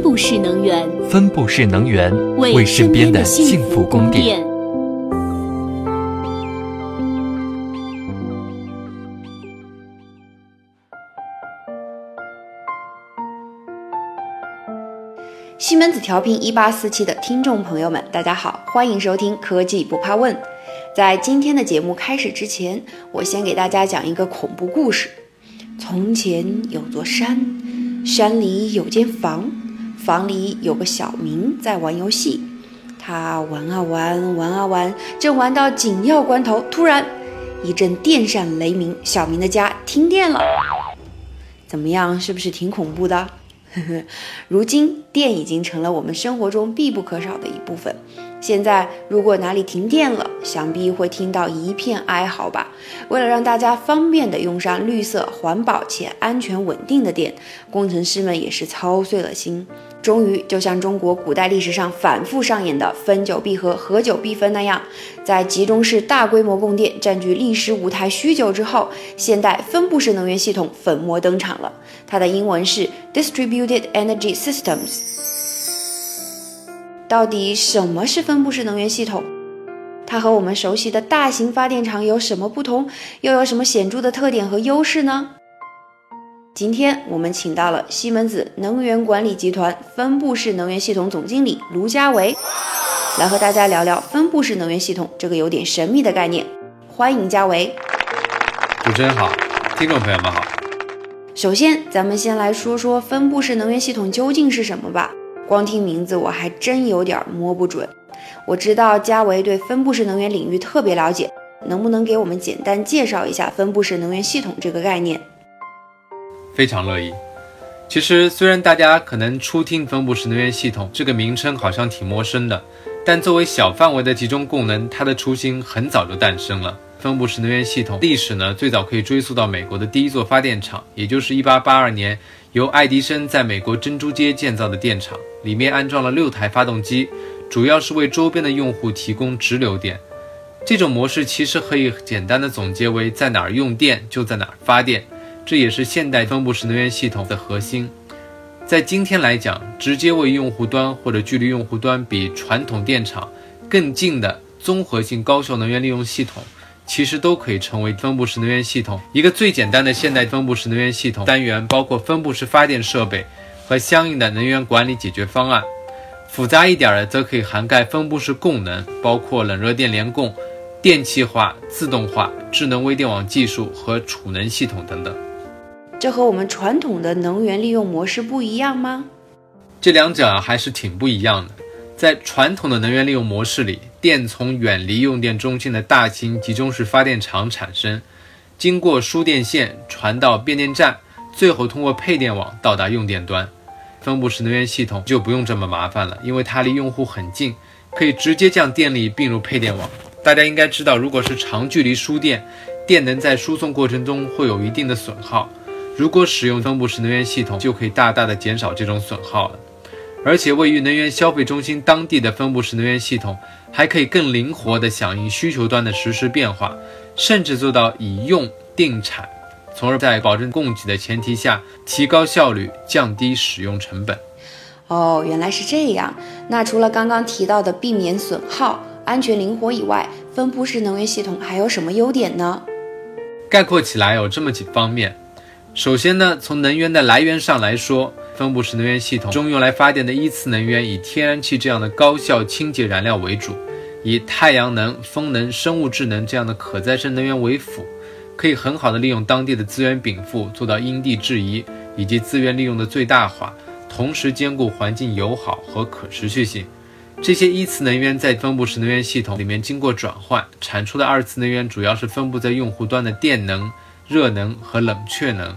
分布式能源，分布式能源为身边的幸福供电。西门子调频一八四七的听众朋友们，大家好，欢迎收听科技不怕问。在今天的节目开始之前，我先给大家讲一个恐怖故事。从前有座山，山里有间房，房里有个小明在玩游戏。他玩啊玩，玩啊玩，正玩到紧要关头，突然一阵电闪雷鸣，小明的家停电了。怎么样，是不是挺恐怖的？呵 呵如今，电已经成了我们生活中必不可少的一部分。现在，如果哪里停电了，想必会听到一片哀嚎吧。为了让大家方便的用上绿色、环保且安全稳定的电，工程师们也是操碎了心。终于，就像中国古代历史上反复上演的“分久必合，合久必分”那样，在集中式大规模供电占据历史舞台许久之后，现代分布式能源系统粉墨登场了。它的英文是 Distributed Energy Systems。到底什么是分布式能源系统？它和我们熟悉的大型发电厂有什么不同？又有什么显著的特点和优势呢？今天我们请到了西门子能源管理集团分布式能源系统总经理卢家维，来和大家聊聊分布式能源系统这个有点神秘的概念。欢迎家维。主持人好，听众朋友们好。首先，咱们先来说说分布式能源系统究竟是什么吧。光听名字我还真有点摸不准。我知道嘉维对分布式能源领域特别了解，能不能给我们简单介绍一下分布式能源系统这个概念？非常乐意。其实虽然大家可能初听分布式能源系统这个名称好像挺陌生的，但作为小范围的集中供能，它的初心很早就诞生了。分布式能源系统历史呢，最早可以追溯到美国的第一座发电厂，也就是1882年。由爱迪生在美国珍珠街建造的电厂，里面安装了六台发动机，主要是为周边的用户提供直流电。这种模式其实可以简单的总结为在哪儿用电就在哪儿发电，这也是现代分布式能源系统的核心。在今天来讲，直接为用户端或者距离用户端比传统电厂更近的综合性高效能源利用系统。其实都可以成为分布式能源系统。一个最简单的现代分布式能源系统单元包括分布式发电设备和相应的能源管理解决方案。复杂一点的则可以涵盖分布式供能，包括冷热电联供、电气化、自动化、智能微电网技术和储能系统等等。这和我们传统的能源利用模式不一样吗？这两者啊还是挺不一样的。在传统的能源利用模式里，电从远离用电中心的大型集中式发电厂产生，经过输电线传到变电站，最后通过配电网到达用电端。分布式能源系统就不用这么麻烦了，因为它离用户很近，可以直接将电力并入配电网。大家应该知道，如果是长距离输电，电能在输送过程中会有一定的损耗。如果使用分布式能源系统，就可以大大的减少这种损耗了。而且位于能源消费中心当地的分布式能源系统，还可以更灵活地响应需求端的实时变化，甚至做到以用定产，从而在保证供给的前提下，提高效率，降低使用成本。哦，原来是这样。那除了刚刚提到的避免损耗、安全灵活以外，分布式能源系统还有什么优点呢？概括起来有这么几方面。首先呢，从能源的来源上来说，分布式能源系统中用来发电的一次能源以天然气这样的高效清洁燃料为主，以太阳能、风能、生物质能这样的可再生能源为辅，可以很好的利用当地的资源禀赋，做到因地制宜以及资源利用的最大化，同时兼顾环境友好和可持续性。这些一次能源在分布式能源系统里面经过转换，产出的二次能源主要是分布在用户端的电能、热能和冷却能。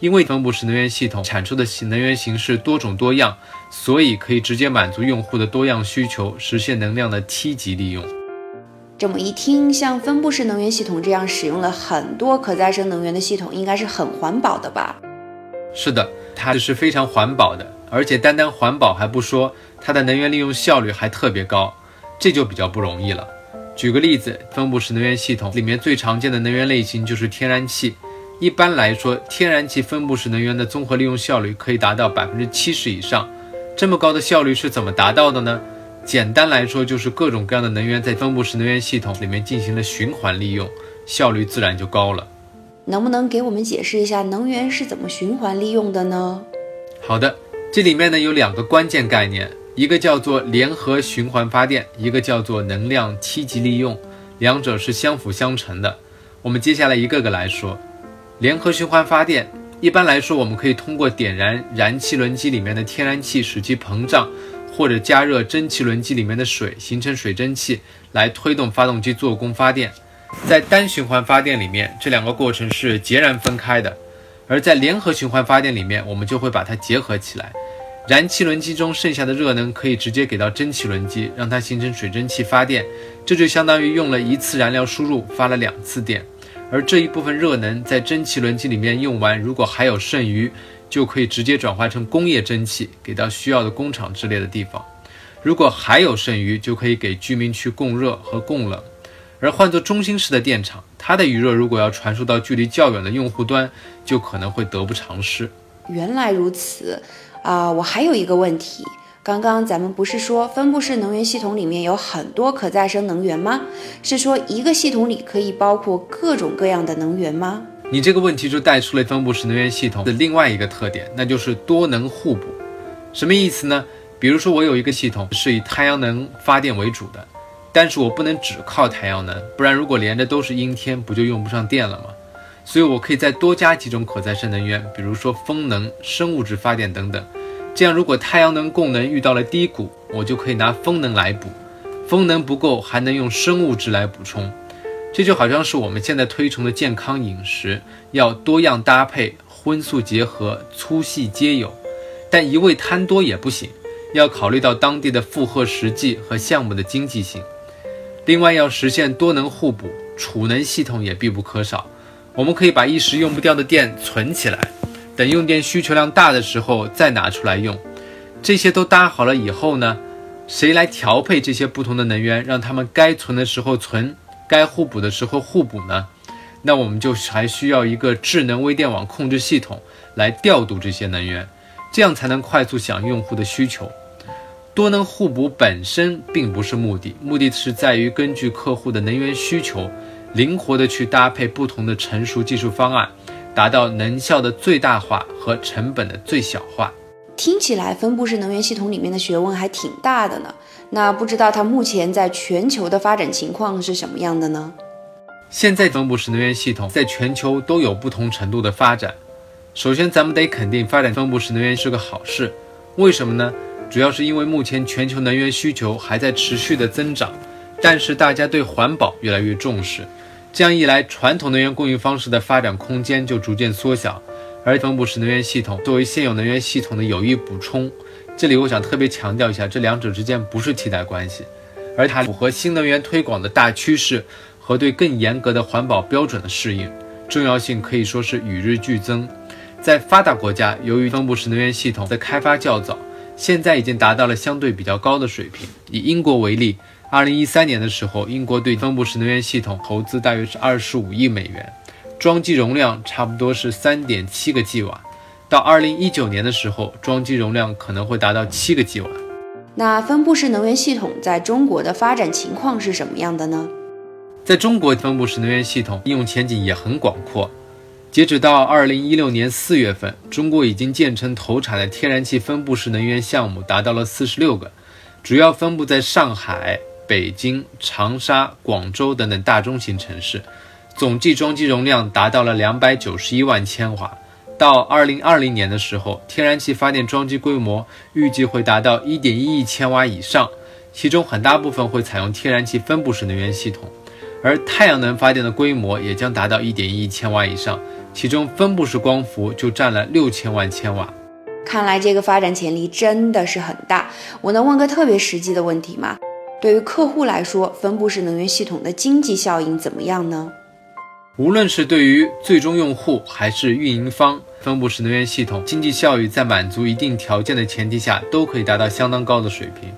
因为分布式能源系统产出的能源形式多种多样，所以可以直接满足用户的多样需求，实现能量的梯级利用。这么一听，像分布式能源系统这样使用了很多可再生能源的系统，应该是很环保的吧？是的，它是非常环保的，而且单单环保还不说，它的能源利用效率还特别高，这就比较不容易了。举个例子，分布式能源系统里面最常见的能源类型就是天然气。一般来说，天然气分布式能源的综合利用效率可以达到百分之七十以上，这么高的效率是怎么达到的呢？简单来说，就是各种各样的能源在分布式能源系统里面进行了循环利用，效率自然就高了。能不能给我们解释一下能源是怎么循环利用的呢？好的，这里面呢有两个关键概念，一个叫做联合循环发电，一个叫做能量梯级利用，两者是相辅相成的。我们接下来一个个来说。联合循环发电，一般来说，我们可以通过点燃燃气轮机里面的天然气使其膨胀，或者加热蒸汽轮机里面的水形成水蒸气，来推动发动机做功发电。在单循环发电里面，这两个过程是截然分开的；而在联合循环发电里面，我们就会把它结合起来。燃气轮机中剩下的热能可以直接给到蒸汽轮机，让它形成水蒸气发电，这就相当于用了一次燃料输入发了两次电。而这一部分热能在蒸汽轮机里面用完，如果还有剩余，就可以直接转化成工业蒸汽，给到需要的工厂之类的地方。如果还有剩余，就可以给居民区供热和供冷。而换做中心式的电厂，它的余热如果要传输到距离较远的用户端，就可能会得不偿失。原来如此，啊，我还有一个问题。刚刚咱们不是说分布式能源系统里面有很多可再生能源吗？是说一个系统里可以包括各种各样的能源吗？你这个问题就带出了分布式能源系统的另外一个特点，那就是多能互补。什么意思呢？比如说我有一个系统是以太阳能发电为主的，但是我不能只靠太阳能，不然如果连着都是阴天，不就用不上电了吗？所以我可以再多加几种可再生能源，比如说风能、生物质发电等等。这样，如果太阳能供能遇到了低谷，我就可以拿风能来补；风能不够，还能用生物质来补充。这就好像是我们现在推崇的健康饮食，要多样搭配，荤素结合，粗细皆有。但一味贪多也不行，要考虑到当地的负荷实际和项目的经济性。另外，要实现多能互补，储能系统也必不可少。我们可以把一时用不掉的电存起来。等用电需求量大的时候再拿出来用，这些都搭好了以后呢，谁来调配这些不同的能源，让他们该存的时候存，该互补的时候互补呢？那我们就还需要一个智能微电网控制系统来调度这些能源，这样才能快速响应用户的需求。多能互补本身并不是目的，目的是在于根据客户的能源需求，灵活的去搭配不同的成熟技术方案。达到能效的最大化和成本的最小化。听起来分布式能源系统里面的学问还挺大的呢。那不知道它目前在全球的发展情况是什么样的呢？现在分布式能源系统在全球都有不同程度的发展。首先，咱们得肯定发展分布式能源是个好事。为什么呢？主要是因为目前全球能源需求还在持续的增长，但是大家对环保越来越重视。这样一来，传统能源供应方式的发展空间就逐渐缩小，而分布式能源系统作为现有能源系统的有益补充，这里我想特别强调一下，这两者之间不是替代关系，而它符合新能源推广的大趋势和对更严格的环保标准的适应，重要性可以说是与日俱增。在发达国家，由于分布式能源系统的开发较早，现在已经达到了相对比较高的水平。以英国为例。二零一三年的时候，英国对分布式能源系统投资大约是二十五亿美元，装机容量差不多是三点七个 g 瓦。到二零一九年的时候，装机容量可能会达到七个 g 瓦。那分布式能源系统在中国的发展情况是什么样的呢？在中国，分布式能源系统应用前景也很广阔。截止到二零一六年四月份，中国已经建成投产的天然气分布式能源项目达到了四十六个，主要分布在上海。北京、长沙、广州等等大中型城市，总计装机容量达到了两百九十一万千瓦。到二零二零年的时候，天然气发电装机规模预计会达到一点一亿千瓦以上，其中很大部分会采用天然气分布式能源系统，而太阳能发电的规模也将达到一点一亿千瓦以上，其中分布式光伏就占了六千万千瓦。看来这个发展潜力真的是很大。我能问个特别实际的问题吗？对于客户来说，分布式能源系统的经济效应怎么样呢？无论是对于最终用户还是运营方，分布式能源系统经济效益在满足一定条件的前提下，都可以达到相当高的水平。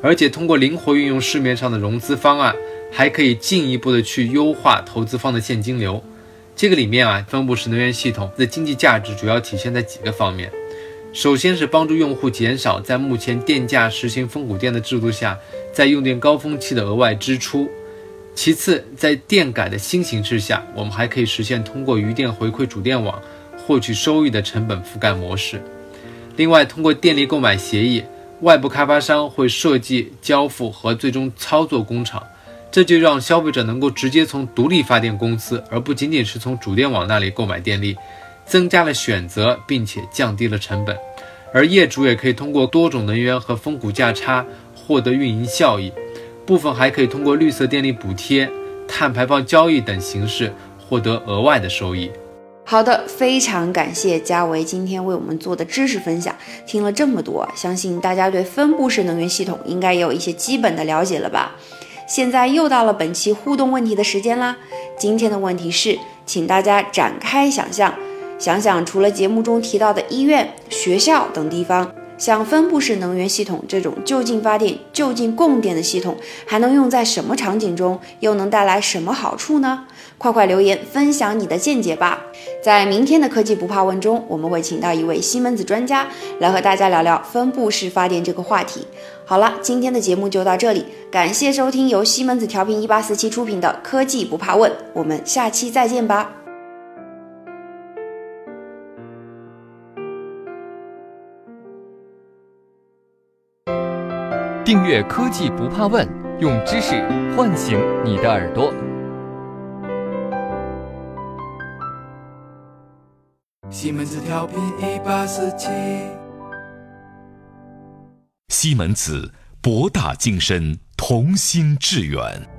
而且通过灵活运用市面上的融资方案，还可以进一步的去优化投资方的现金流。这个里面啊，分布式能源系统的经济价值主要体现在几个方面。首先是帮助用户减少在目前电价实行峰谷电的制度下，在用电高峰期的额外支出。其次，在电改的新形势下，我们还可以实现通过余电回馈主电网获取收益的成本覆盖模式。另外，通过电力购买协议，外部开发商会设计、交付和最终操作工厂，这就让消费者能够直接从独立发电公司，而不仅仅是从主电网那里购买电力，增加了选择，并且降低了成本。而业主也可以通过多种能源和峰谷价差获得运营效益。部分还可以通过绿色电力补贴、碳排放交易等形式获得额外的收益。好的，非常感谢嘉维今天为我们做的知识分享。听了这么多，相信大家对分布式能源系统应该也有一些基本的了解了吧？现在又到了本期互动问题的时间啦。今天的问题是，请大家展开想象，想想除了节目中提到的医院、学校等地方。像分布式能源系统这种就近发电、就近供电的系统，还能用在什么场景中？又能带来什么好处呢？快快留言分享你的见解吧！在明天的科技不怕问中，我们会请到一位西门子专家来和大家聊聊分布式发电这个话题。好了，今天的节目就到这里，感谢收听由西门子调频一八四七出品的科技不怕问，我们下期再见吧。订阅科技不怕问，用知识唤醒你的耳朵。西门子调频一八四七，西门子博大精深，同心致远。